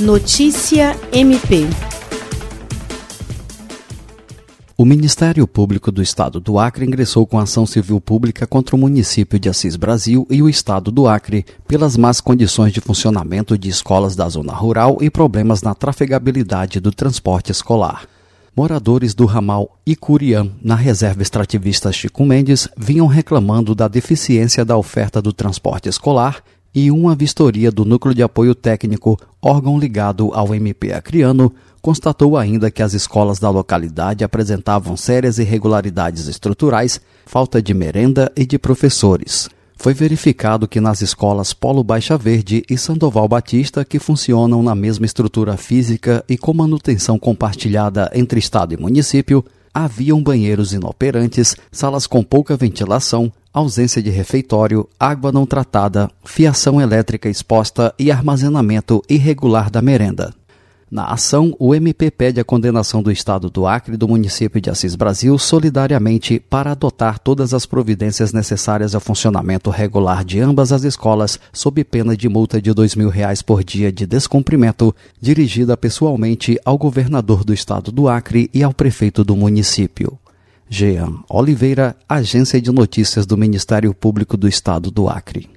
Notícia MP. O Ministério Público do Estado do Acre ingressou com ação civil pública contra o município de Assis Brasil e o Estado do Acre pelas más condições de funcionamento de escolas da zona rural e problemas na trafegabilidade do transporte escolar. Moradores do ramal Icurian, na reserva extrativista Chico Mendes, vinham reclamando da deficiência da oferta do transporte escolar e uma vistoria do Núcleo de Apoio Técnico, órgão ligado ao MP Acriano, constatou ainda que as escolas da localidade apresentavam sérias irregularidades estruturais, falta de merenda e de professores. Foi verificado que nas escolas Polo Baixa Verde e Sandoval Batista, que funcionam na mesma estrutura física e com manutenção compartilhada entre Estado e município, haviam banheiros inoperantes, salas com pouca ventilação, ausência de refeitório, água não tratada, fiação elétrica exposta e armazenamento irregular da merenda. Na ação, o MP pede a condenação do Estado do Acre e do município de Assis Brasil solidariamente para adotar todas as providências necessárias ao funcionamento regular de ambas as escolas, sob pena de multa de R$ mil reais por dia de descumprimento, dirigida pessoalmente ao governador do Estado do Acre e ao prefeito do município. Jean Oliveira, Agência de Notícias do Ministério Público do Estado do Acre.